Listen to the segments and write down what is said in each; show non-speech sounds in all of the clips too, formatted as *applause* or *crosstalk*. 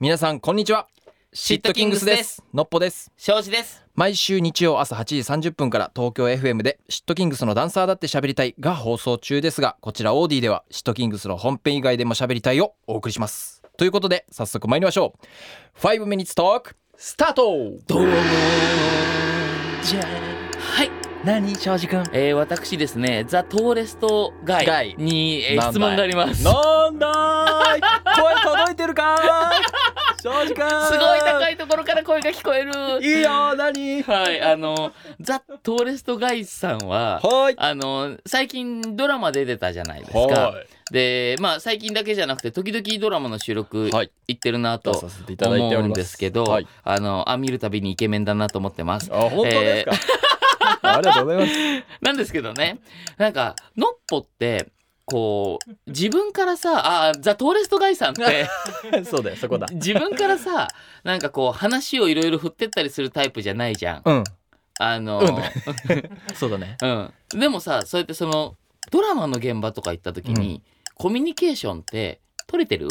皆さんこんにちは。シットキングスです。のっぽです。庄司です。毎週日曜朝8時30分から東京 FM でシットキングスのダンサーだって喋りたいが放送中ですがこちらオーディではシットキングスの本編以外でも喋りたいをお送りします。ということで早速参りましょう。5 minutes talk スタート。どうもじゃはい、何庄司くん？えー、私ですねザ・トーレストガガイ。イに、えー質問があります。すなんだーい？声届いてるかーい？すごい高いところから声が聞こえる。いいよ何？はいあのザ・トーレストガイさんははい。あの最近ドラマ出てたじゃないですか。はい。でまあ最近だけじゃなくて時々ドラマの収録はい。行ってるなと出させていただいております。思うんですけど、はい。あのあ見るたびにイケメンだなと思ってます。あ本当ですか、ありがとうございます。*laughs* なんですけどね。なんかのっぽってこう自分からさあザ・トーレストガイさんって *laughs* そうだよそこだ。自分からさなんかこう話をいろいろ振ってったりするタイプじゃないじゃん。うん。あの、そうだね。*laughs* うん。でもさそうやってそのドラマの現場とか行った時に、コミュニケーションって取れてる？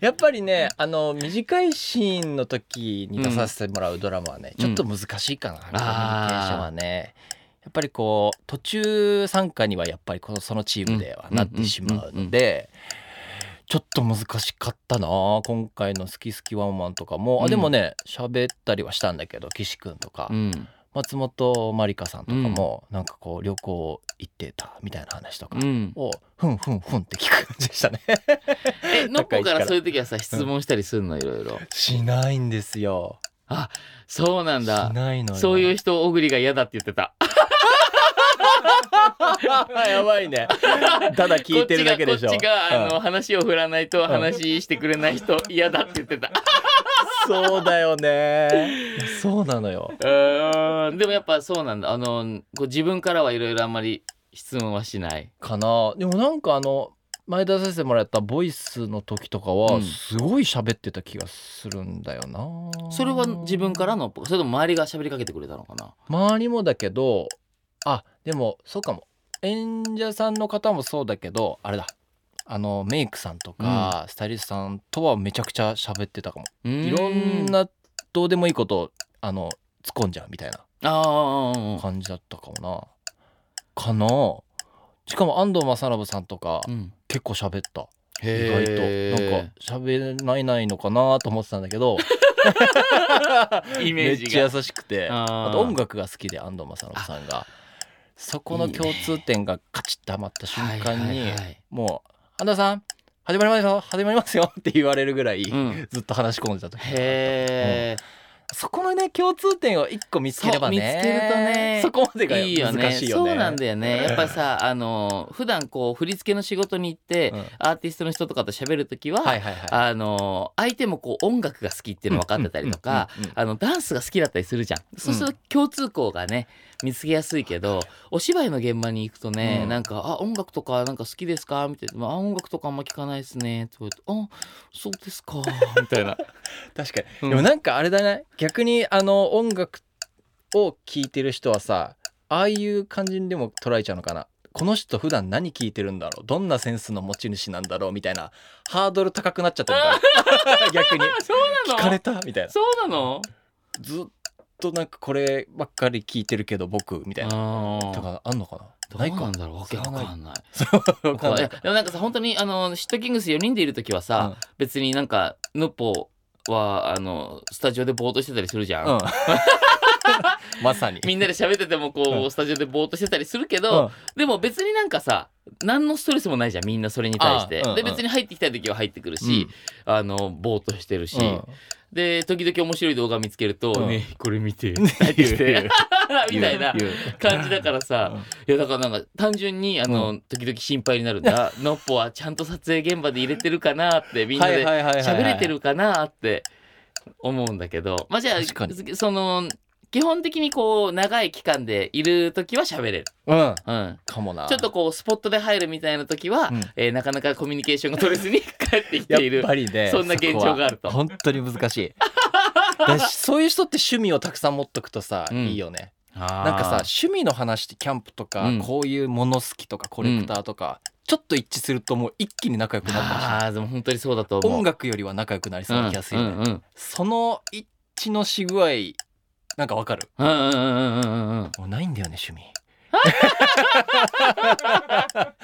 やっぱりねあの短いシーンの時に出させてもらうドラマはね、うんちょっと難しいかな、コミュニケーションはねやっぱりこう途中参加にはやっぱりこのそのチームではなってしまうので、ちょっと難しかったな今回の「好き好きワンワン」とかも、うん。あでもね喋ったりはしたんだけど岸君とか、うん。松本まりかさんとかも、なんかこう旅行行ってたみたいな話とかうん、をふんふんふんって聞く感じでしたね。えのっぽ高い位置からそういう時はさ質問したりするの？いろいろしないんですよ。そうなんだ。しないのよ。そういう人小栗が嫌だって言ってた *laughs* やばいね。ただ聞いてるだけでしょ。こっちがこっちが、あのうん。話を振らないと話してくれない人嫌だって言ってた。*laughs* そうだよね。そうなのよ。うーん。でもやっぱそうなんだ。あのこう自分からはいろいろあんまり質問はしない。かな。でもなんかあの前出させてもらったボイスの時とかうはん。すごい喋ってた気がするんだよな、それは自分からのそれとも周りが喋りかけてくれたのかな？周りもだけどあでもそうかも演者さんの方もそうだけどあれだ。あのメイクさんとか、スタイリストさんとはめちゃくちゃ喋ってたかも。いいろんなどうでもいいことをあの突っ込んじゃうみたいな感じだったかもな。かな。しかも安藤正信さんとかうん。結構喋った。意へ外と。なんか喋らないのかなと思ってたんだけど。*laughs* イメージが。めっちゃ優しくて。あー。あと音楽が好きで安藤正信さんがそこの共通点がカチッとはまった瞬間はいにもう「安藤さん始まりますよ始まりますよ」って言われるぐらいうん。ずっと話し込んでた時へえ、そこのね共通点を一個見つければね。見つけるとね。そこまでがいいよね。難しいよね。そうなんだよね。やっぱさあの普段こう振り付けの仕事に行って、うん。アーティストの人とかと喋る時は、あの相手もこう音楽が好きっていうの分かってたりとかダンスが好きだったりするじゃん。そうすると共通項がね見つけやすいけどお芝居の現場に行くとね、うん。なんか「あ音楽とかなんか好きですか?」みたいな「あ音楽とかあんま聞かないですね」って言われて「あそうですか」*laughs* みたいな。確かに、うん。でもなんかあれだね。逆にあの音楽を聴いてる人はさああいう感じにでも捉えちゃうのかな。この人普段何聴いてるんだろう？どんなセンスの持ち主なんだろう？みたいな。ハードル高くなっちゃってるから。*laughs* 逆に。そうなの？聞かれた？みたいな。そうなの？ずっとなんかこればっかり聞いてるけど僕みたいなあとかあんのかな？どうなんだろう？わけわかんない。わかんない。でもなんかさ本当にあのシットキングス4人でいる時はさ、別になんかヌッポはあのスタジオでぼーっとしてたりするじゃん。うん、う *laughs* んまさに。みんなで喋っててもこう、うん。スタジオでぼーっとしてたりするけど、でも別になんかさ何のストレスもないじゃんみんなそれに対して。あうん。うん。で別に入ってきたい時は入ってくるし、あのぼーっとしてるし、うんで時々面白い動画見つけると「うん。ねこれ見て」*laughs* みたいな感じだからさ、いやだからなんか単純にあの、時々心配になるんだ。のっぽはちゃんと撮影現場で入れてるかなって *laughs* みんなで喋れてるかなって思うんだけど。まあじゃあその基本的にこう長い期間でいる時は喋れる、うん。うん、かもな。ちょっとこうスポットで入るみたいな時は、うん。えーなかなかコミュニケーションが取れずに帰ってきやている。っぱりねそんな現状があると。そこは本当に難しい。だしそういう人って趣味をたくさん持っとくとさ、うん。いいよね。ななんかさ趣味の話ってキャンプとか、うん。こういうもの好きとかコレクターとか、ちょっと一致するともう一気に仲良くなるかもしれない。ああでも本当にそうだと思う。音楽よりは仲良くなりそうな気がするよね、うんうんうん。その一致のし具合なんかわかる。うんうんうんうんうんうんもうないんだよね趣味。*laughs*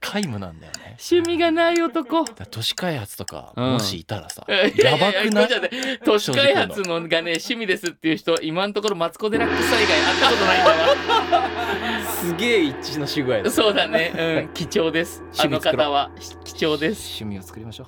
皆無なんだよね。趣味がない男。だから都市開発とか、うん。もしいたらさややばくない？これじゃね都市開発のがね趣味ですっていう人今のところマツコ・デラックス以外会ったことないんだわ。*laughs* すげえ一致のし具合だそうだね、うん、貴重です。あの方は。貴重です。趣味を作りましょう